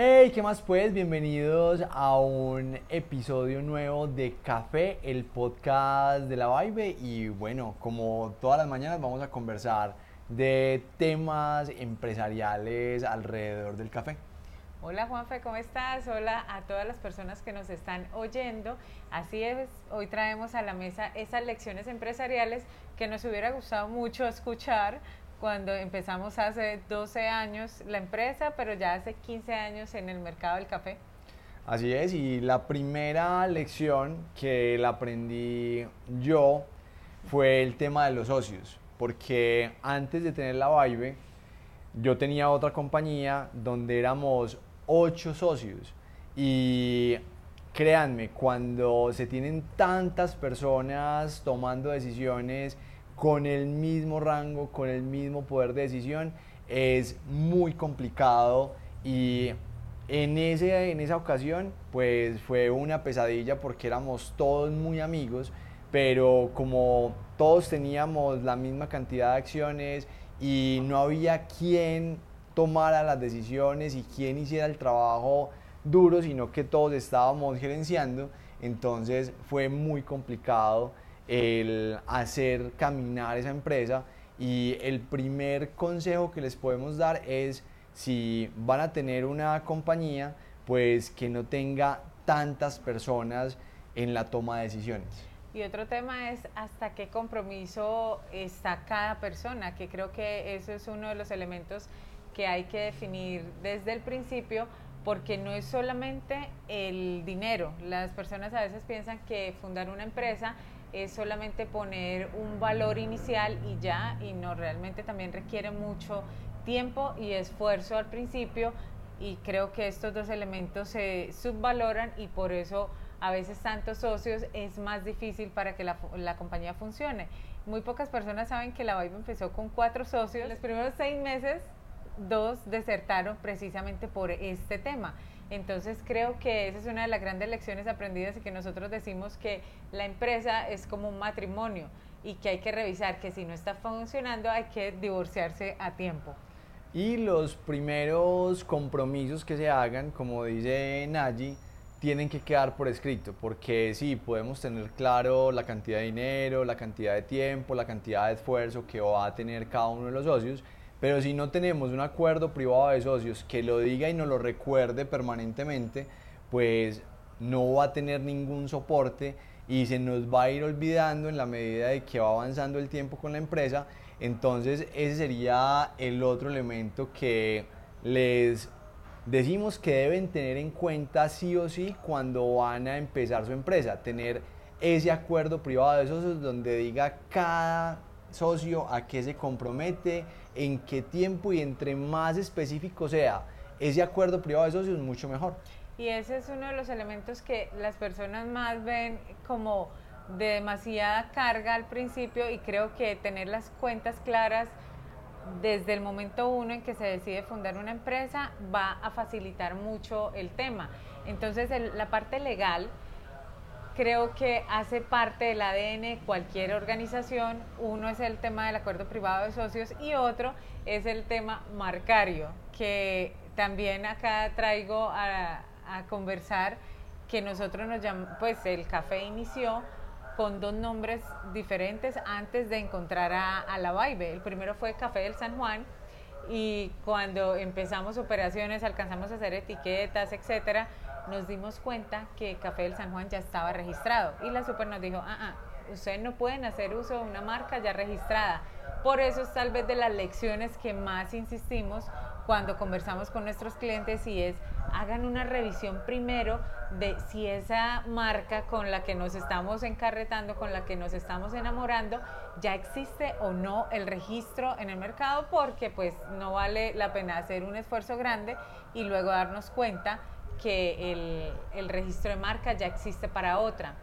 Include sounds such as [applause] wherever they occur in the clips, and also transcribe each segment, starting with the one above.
Hey, ¿qué más pues? Bienvenidos a un episodio nuevo de Café, el podcast de la Vibe. Y bueno, como todas las mañanas vamos a conversar de temas empresariales alrededor del café. Hola Juanfe, ¿cómo estás? Hola a todas las personas que nos están oyendo. Así es, hoy traemos a la mesa esas lecciones empresariales que nos hubiera gustado mucho escuchar cuando empezamos hace 12 años la empresa, pero ya hace 15 años en el mercado del café. Así es, y la primera lección que la aprendí yo fue el tema de los socios, porque antes de tener la Vibe, yo tenía otra compañía donde éramos ocho socios y créanme, cuando se tienen tantas personas tomando decisiones, con el mismo rango, con el mismo poder de decisión, es muy complicado y en, ese, en esa ocasión pues fue una pesadilla porque éramos todos muy amigos, pero como todos teníamos la misma cantidad de acciones y no había quien tomara las decisiones y quien hiciera el trabajo duro, sino que todos estábamos gerenciando, entonces fue muy complicado el hacer caminar esa empresa y el primer consejo que les podemos dar es si van a tener una compañía, pues que no tenga tantas personas en la toma de decisiones. Y otro tema es hasta qué compromiso está cada persona, que creo que eso es uno de los elementos que hay que definir desde el principio, porque no es solamente el dinero. Las personas a veces piensan que fundar una empresa es solamente poner un valor inicial y ya, y no, realmente también requiere mucho tiempo y esfuerzo al principio y creo que estos dos elementos se subvaloran y por eso a veces tantos socios es más difícil para que la, la compañía funcione. Muy pocas personas saben que la Vibe empezó con cuatro socios. Los primeros seis meses, dos desertaron precisamente por este tema. Entonces creo que esa es una de las grandes lecciones aprendidas y que nosotros decimos que la empresa es como un matrimonio y que hay que revisar que si no está funcionando hay que divorciarse a tiempo. Y los primeros compromisos que se hagan, como dice Naji, tienen que quedar por escrito, porque sí, podemos tener claro la cantidad de dinero, la cantidad de tiempo, la cantidad de esfuerzo que va a tener cada uno de los socios, pero si no tenemos un acuerdo privado de socios que lo diga y nos lo recuerde permanentemente, pues no va a tener ningún soporte y se nos va a ir olvidando en la medida de que va avanzando el tiempo con la empresa. Entonces ese sería el otro elemento que les decimos que deben tener en cuenta sí o sí cuando van a empezar su empresa, tener ese acuerdo privado de socios donde diga cada socio a qué se compromete, en qué tiempo y entre más específico sea ese acuerdo privado de socios, mucho mejor. Y ese es uno de los elementos que las personas más ven como de demasiada carga al principio y creo que tener las cuentas claras desde el momento uno en que se decide fundar una empresa va a facilitar mucho el tema. Entonces la parte legal creo que hace parte del ADN cualquier organización. Uno es el tema del acuerdo privado de socios y otro es el tema marcario, que también acá traigo a, conversar que nosotros nos llamamos, pues el café inició con dos nombres diferentes antes de encontrar a, la Vibe. El primero fue Café del San Juan y cuando empezamos operaciones, alcanzamos a hacer etiquetas, etcétera, nos dimos cuenta que Café del San Juan ya estaba registrado y la super nos dijo, ah, ah, ustedes no pueden hacer uso de una marca ya registrada. Por eso es tal vez de las lecciones que más insistimos cuando conversamos con nuestros clientes y es hagan una revisión primero de si esa marca con la que nos estamos encarretando, con la que nos estamos enamorando, ya existe o no el registro en el mercado porque pues no vale la pena hacer un esfuerzo grande y luego darnos cuenta que el, el, registro de marca ya existe para otra.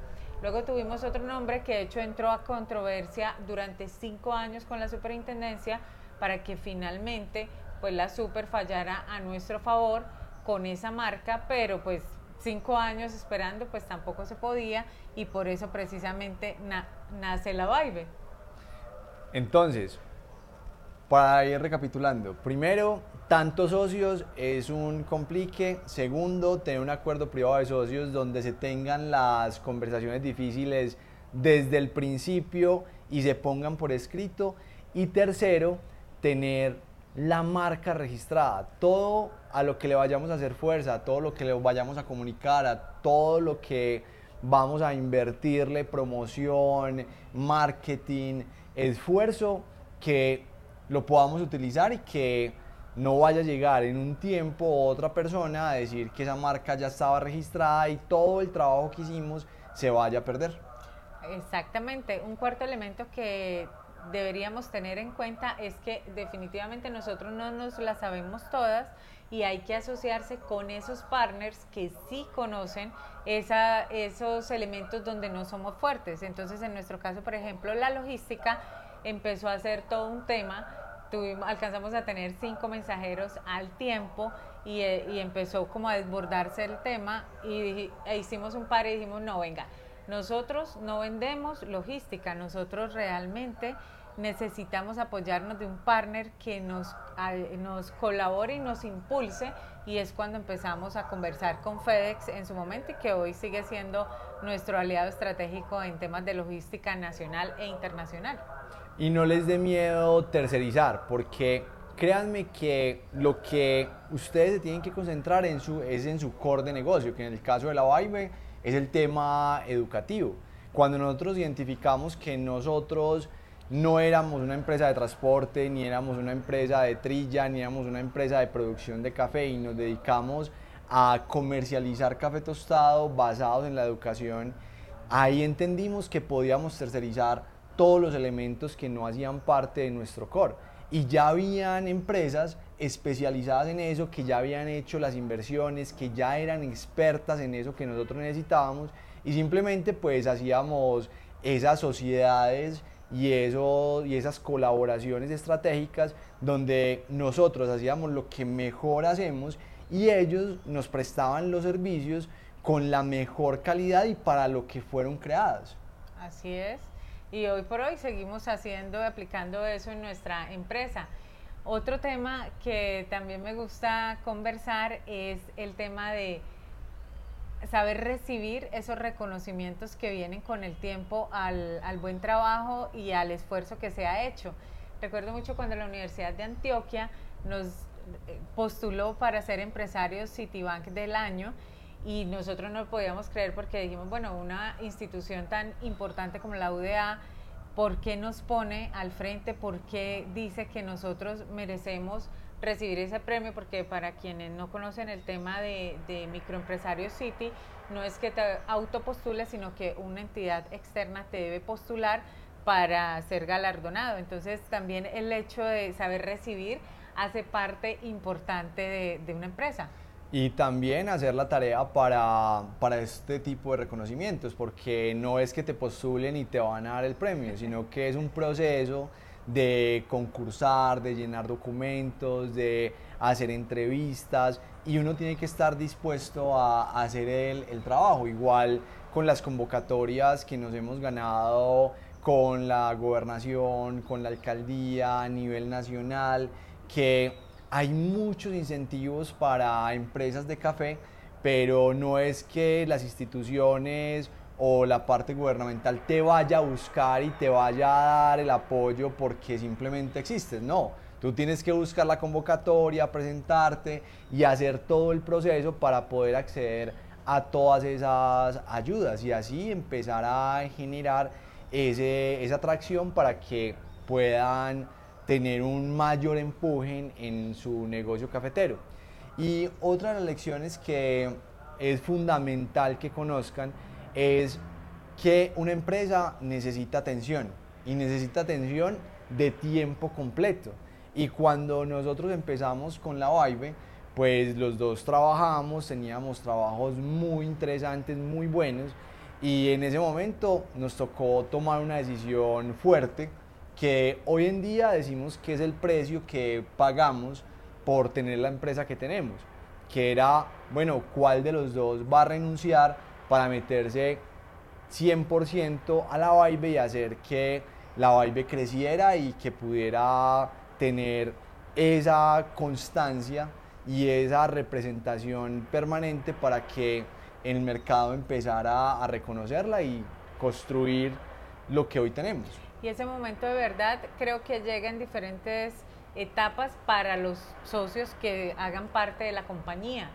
Luego tuvimos otro nombre que de hecho entró a controversia durante cinco años con la superintendencia para que finalmente pues la super fallara a nuestro favor con esa marca, pero pues cinco años esperando pues tampoco se podía y por eso precisamente nace la Vibe. Entonces, para ir recapitulando, primero tantos socios es un complique. Segundo, tener un acuerdo privado de socios donde se tengan las conversaciones difíciles desde el principio y se pongan por escrito. Y tercero, tener la marca registrada. Todo a lo que le vayamos a hacer fuerza, todo lo que le vayamos a comunicar, a todo lo que vamos a invertirle promoción, marketing, esfuerzo, que lo podamos utilizar y que no vaya a llegar en un tiempo otra persona a decir que esa marca ya estaba registrada y todo el trabajo que hicimos se vaya a perder. Exactamente. Un cuarto elemento que deberíamos tener en cuenta es que definitivamente nosotros no nos la sabemos todas y hay que asociarse con esos partners que sí conocen esa, esos elementos donde no somos fuertes. Entonces, en nuestro caso, por ejemplo, la logística empezó a ser todo un tema. Tuvimos, alcanzamos a tener cinco mensajeros al tiempo y, eh, empezó como a desbordarse el tema y e hicimos un par y dijimos, no, venga, nosotros no vendemos logística, nosotros realmente necesitamos apoyarnos de un partner que nos, nos colabore y nos impulse y es cuando empezamos a conversar con FedEx en su momento y que hoy sigue siendo nuestro aliado estratégico en temas de logística nacional e internacional y no les dé miedo tercerizar, porque créanme que lo que ustedes se tienen que concentrar en su, es en su core de negocio, que en el caso de la Vibe es el tema educativo. Cuando nosotros identificamos que nosotros no éramos una empresa de transporte, ni éramos una empresa de trilla, ni éramos una empresa de producción de café y nos dedicamos a comercializar café tostado basados en la educación, ahí entendimos que podíamos tercerizar todos los elementos que no hacían parte de nuestro core. Y ya habían empresas especializadas en eso, que ya habían hecho las inversiones, que ya eran expertas en eso que nosotros necesitábamos y simplemente pues hacíamos esas sociedades y, eso, y esas colaboraciones estratégicas donde nosotros hacíamos lo que mejor hacemos y ellos nos prestaban los servicios con la mejor calidad y para lo que fueron creadas. Así es y hoy por hoy seguimos haciendo, aplicando eso en nuestra empresa. Otro tema que también me gusta conversar es el tema de saber recibir esos reconocimientos que vienen con el tiempo al, al, buen trabajo y al esfuerzo que se ha hecho. Recuerdo mucho cuando la Universidad de Antioquia nos eh, postuló para ser empresarios Citibank del año y nosotros no lo podíamos creer porque dijimos, bueno, una institución tan importante como la UDA, ¿por qué nos pone al frente? ¿Por qué dice que nosotros merecemos recibir ese premio? Porque para quienes no conocen el tema de, microempresario City, no es que te autopostules, sino que una entidad externa te debe postular para ser galardonado. Entonces también el hecho de saber recibir hace parte importante de una empresa y también hacer la tarea para, para, este tipo de reconocimientos, porque no es que te postulen y te van a dar el premio, sino que es un proceso de concursar, de llenar documentos, de hacer entrevistas y uno tiene que estar dispuesto a, hacer el, el trabajo, igual con las convocatorias que nos hemos ganado con la gobernación, con la alcaldía a nivel nacional, que hay muchos incentivos para empresas de café, pero no es que las instituciones o la parte gubernamental te vaya a buscar y te vaya a dar el apoyo porque simplemente existes. No, tú tienes que buscar la convocatoria, presentarte y hacer todo el proceso para poder acceder a todas esas ayudas y así empezar a generar esa atracción para que puedan tener un mayor empuje en, su negocio cafetero. Y otra de las lecciones que es fundamental que conozcan es que una empresa necesita atención y necesita atención de tiempo completo. Y cuando nosotros empezamos con la Vibe, pues los dos trabajamos, teníamos trabajos muy interesantes, muy buenos, y en ese momento nos tocó tomar una decisión fuerte que hoy en día decimos que es el precio que pagamos por tener la empresa que tenemos, que era, bueno, cuál de los dos va a renunciar para meterse 100% a la Vibe y hacer que la Vibe creciera y que pudiera tener esa constancia y esa representación permanente para que el mercado empezara a reconocerla y construir lo que hoy tenemos. Y ese momento de verdad creo que llega en diferentes etapas para los socios que hagan parte de la compañía.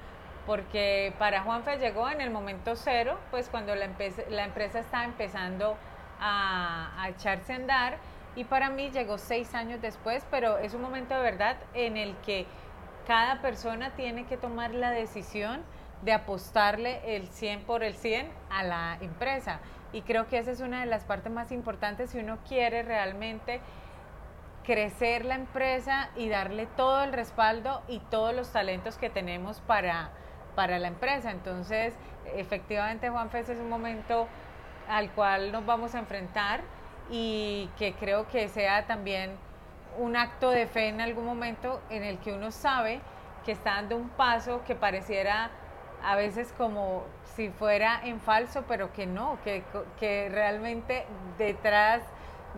Porque para Juanfe llegó en el momento cero, pues cuando la, la empresa estaba empezando a, a echarse a andar. Y para mí llegó seis años después, pero es un momento de verdad en el que cada persona tiene que tomar la decisión de apostarle el 100 por el 100 a la empresa. Y creo que esa es una de las partes más importantes si uno quiere realmente crecer la empresa y darle todo el respaldo y todos los talentos que tenemos para, para la empresa. Entonces, efectivamente, Juan Fes es un momento al cual nos vamos a enfrentar y que creo que sea también un acto de fe en algún momento en el que uno sabe que está dando un paso que pareciera a veces como si fuera en falso, pero que no, que, que realmente detrás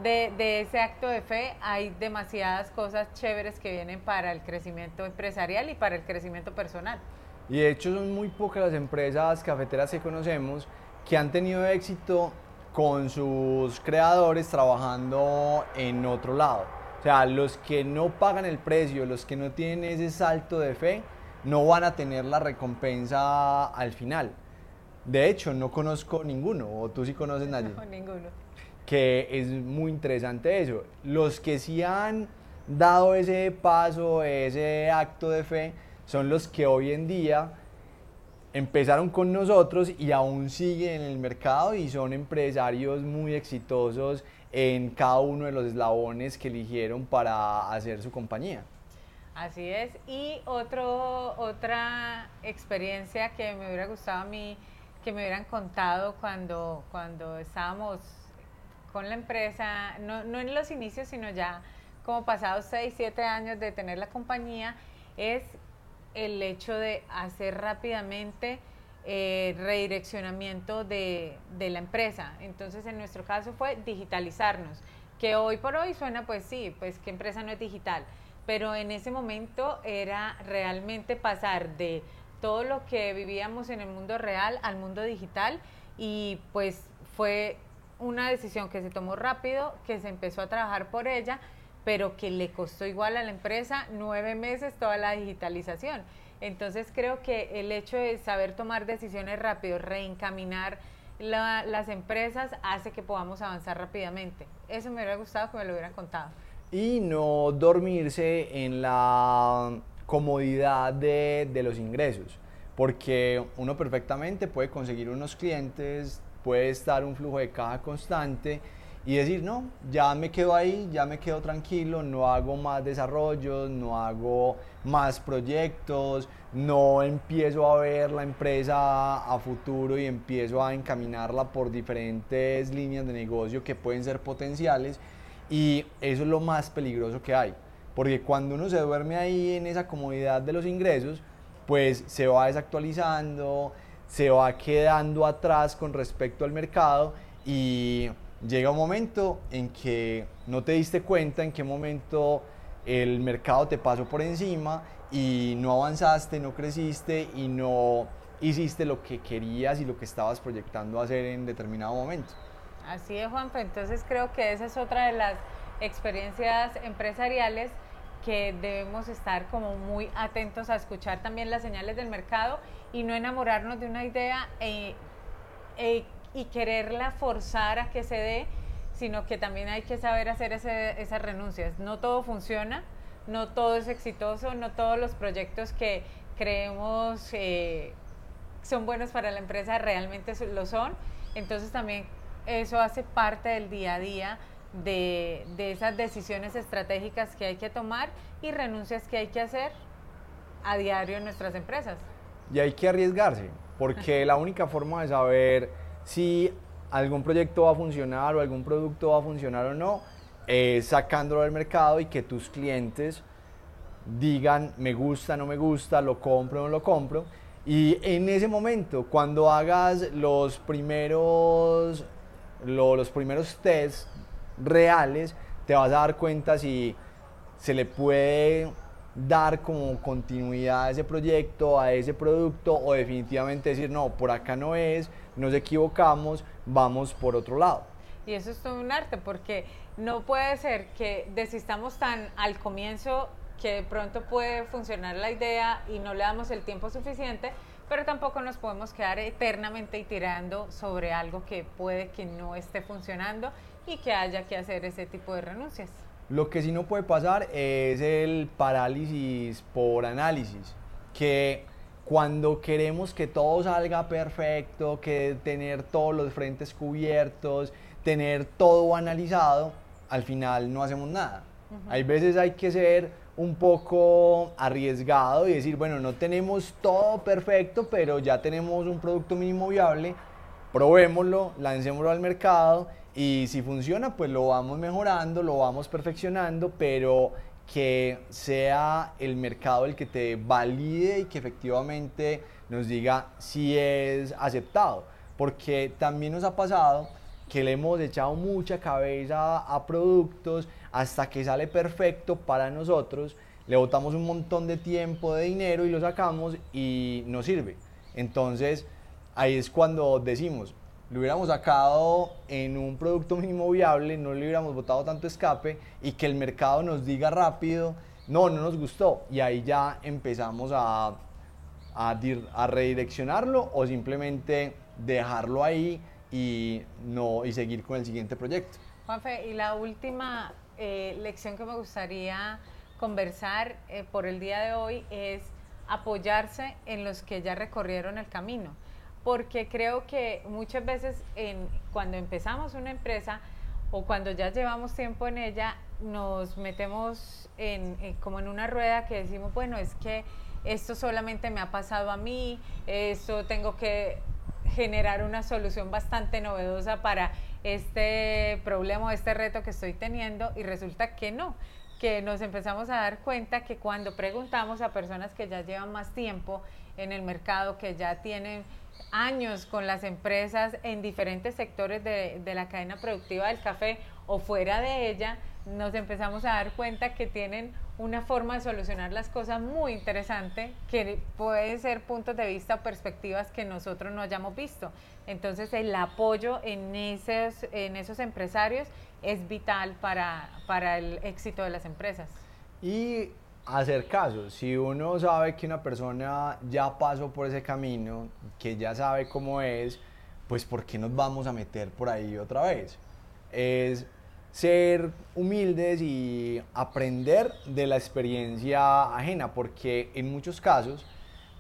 de, de, ese acto de fe hay demasiadas cosas chéveres que vienen para el crecimiento empresarial y para el crecimiento personal. Y de hecho son muy pocas las empresas cafeteras que conocemos que han tenido éxito con sus creadores trabajando en otro lado. O sea, los que no pagan el precio, los que no tienen ese salto de fe, no van a tener la recompensa al final. De hecho, no conozco ninguno, o tú sí conoces [laughs] nadie. No, ninguno. Que es muy interesante eso. Los que sí han dado ese paso, ese acto de fe, son los que hoy en día empezaron con nosotros y aún siguen en el mercado y son empresarios muy exitosos en cada uno de los eslabones que eligieron para hacer su compañía. Así es. Y otro, otra experiencia que me hubiera gustado a mí que me hubieran contado cuando, cuando estábamos con la empresa, no, no en los inicios, sino ya como pasados 6, 7 años de tener la compañía, es el hecho de hacer rápidamente eh, redireccionamiento de, de, la empresa. Entonces, en nuestro caso fue digitalizarnos, que hoy por hoy suena, pues sí, pues qué empresa no es digital, pero en ese momento era realmente pasar de todo lo que vivíamos en el mundo real al mundo digital y pues fue una decisión que se tomó rápido, que se empezó a trabajar por ella pero que le costó igual a la empresa nueve meses toda la digitalización. Entonces creo que el hecho de saber tomar decisiones rápido, reencaminar las empresas, hace que podamos avanzar rápidamente. Eso me hubiera gustado que me lo hubieran contado. Y no dormirse en la comodidad de, de los ingresos, porque uno perfectamente puede conseguir unos clientes, puede estar un flujo de caja constante, y decir, no, ya me quedo ahí, ya me quedo tranquilo, no hago más desarrollos, no hago más proyectos, no empiezo a ver la empresa a futuro y empiezo a encaminarla por diferentes líneas de negocio que pueden ser potenciales y eso es lo más peligroso que hay, porque cuando uno se duerme ahí en esa comodidad de los ingresos, pues se va desactualizando, se va quedando atrás con respecto al mercado y llega un momento en que no te diste cuenta en qué momento el mercado te pasó por encima y no avanzaste, no creciste y no hiciste lo que querías y lo que estabas proyectando hacer en determinado momento. Así es, Juanfe. Entonces creo que esa es otra de las experiencias empresariales que debemos estar como muy atentos a escuchar también las señales del mercado y no enamorarnos de una idea e, e y quererla forzar a que se dé, sino que también hay que saber hacer esas renuncias. No todo funciona, no todo es exitoso, no todos los proyectos que creemos eh, son buenos para la empresa realmente lo son. Entonces también eso hace parte del día a día de, de esas decisiones estratégicas que hay que tomar y renuncias que hay que hacer a diario en nuestras empresas. Y hay que arriesgarse, porque la única forma de saber si algún proyecto va a funcionar o algún producto va a funcionar o no, es sacándolo del mercado y que tus clientes digan me gusta, no me gusta, lo compro, no lo compro. Y en ese momento, cuando hagas los primeros, los primeros tests reales, te vas a dar cuenta si se le puede dar como continuidad a ese proyecto, a ese producto o definitivamente decir, no, por acá no es, nos equivocamos, vamos por otro lado. Y eso es todo un arte porque no puede ser que desistamos tan al comienzo que de pronto puede funcionar la idea y no le damos el tiempo suficiente, pero tampoco nos podemos quedar eternamente tirando sobre algo que puede que no esté funcionando y que haya que hacer ese tipo de renuncias. Lo que sí no puede pasar es el parálisis por análisis, que cuando queremos que todo salga perfecto, que tener todos los frentes cubiertos, tener todo analizado, al final no hacemos nada. Hay veces hay que ser un poco arriesgado y decir, bueno, no tenemos todo perfecto, pero ya tenemos un producto mínimo viable, probémoslo, lancémoslo al mercado y si funciona, pues lo vamos mejorando, lo vamos perfeccionando, pero que sea el mercado el que te valide y que efectivamente nos diga si es aceptado. Porque también nos ha pasado que le hemos echado mucha cabeza a productos hasta que sale perfecto para nosotros, le botamos un montón de tiempo, de dinero y lo sacamos y no sirve. Entonces ahí es cuando decimos, lo hubiéramos sacado en un producto mínimo viable, no le hubiéramos botado tanto escape y que el mercado nos diga rápido, no, no nos gustó. Y ahí ya empezamos a, a, a redireccionarlo o simplemente dejarlo ahí y, no, y seguir con el siguiente proyecto. Juanfe, y la última eh, lección que me gustaría conversar eh, por el día de hoy es apoyarse en los que ya recorrieron el camino. Porque creo que muchas veces cuando empezamos una empresa o cuando ya llevamos tiempo en ella, nos metemos en, como en una rueda que decimos, bueno, es que esto solamente me ha pasado a mí, esto tengo que generar una solución bastante novedosa para este problema o este reto que estoy teniendo y resulta que no, que nos empezamos a dar cuenta que cuando preguntamos a personas que ya llevan más tiempo en el mercado, que ya tienen años con las empresas en diferentes sectores de, la cadena productiva del café o fuera de ella, nos empezamos a dar cuenta que tienen una forma de solucionar las cosas muy interesante, que puede ser puntos de vista o perspectivas que nosotros no hayamos visto. Entonces el apoyo en esos, en esos empresarios es vital para, para el éxito de las empresas. Y hacer caso. Si uno sabe que una persona ya pasó por ese camino, que ya sabe cómo es, pues ¿por qué nos vamos a meter por ahí otra vez? Es ser humildes y aprender de la experiencia ajena, porque en muchos casos,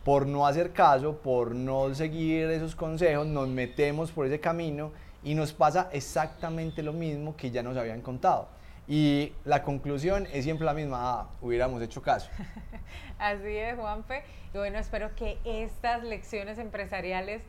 por no hacer caso, por no seguir esos consejos, nos metemos por ese camino y nos pasa exactamente lo mismo que ya nos habían contado. Y la conclusión es siempre la misma, ah, hubiéramos hecho caso. [laughs] Así es, Juanfe. Y bueno, espero que estas lecciones empresariales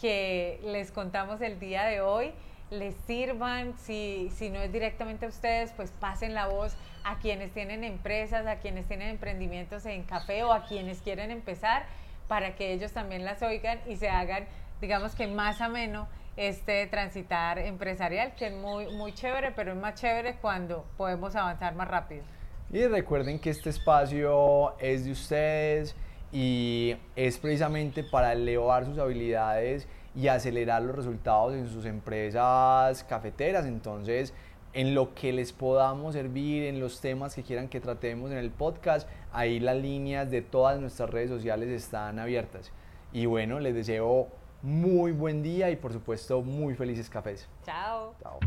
que les contamos el día de hoy les sirvan. Si, si no es directamente a ustedes, pues pasen la voz a quienes tienen empresas, a quienes tienen emprendimientos en café o a quienes quieren empezar para que ellos también las oigan y se hagan, digamos que más ameno este transitar empresarial, que es muy, muy chévere, pero es más chévere cuando podemos avanzar más rápido. Y recuerden que este espacio es de ustedes y es precisamente para elevar sus habilidades y acelerar los resultados en sus empresas cafeteras. Entonces, en lo que les podamos servir, en los temas que quieran que tratemos en el podcast, ahí las líneas de todas nuestras redes sociales están abiertas. Y bueno, les deseo muy buen día y por supuesto muy felices cafés. Chao. Chao.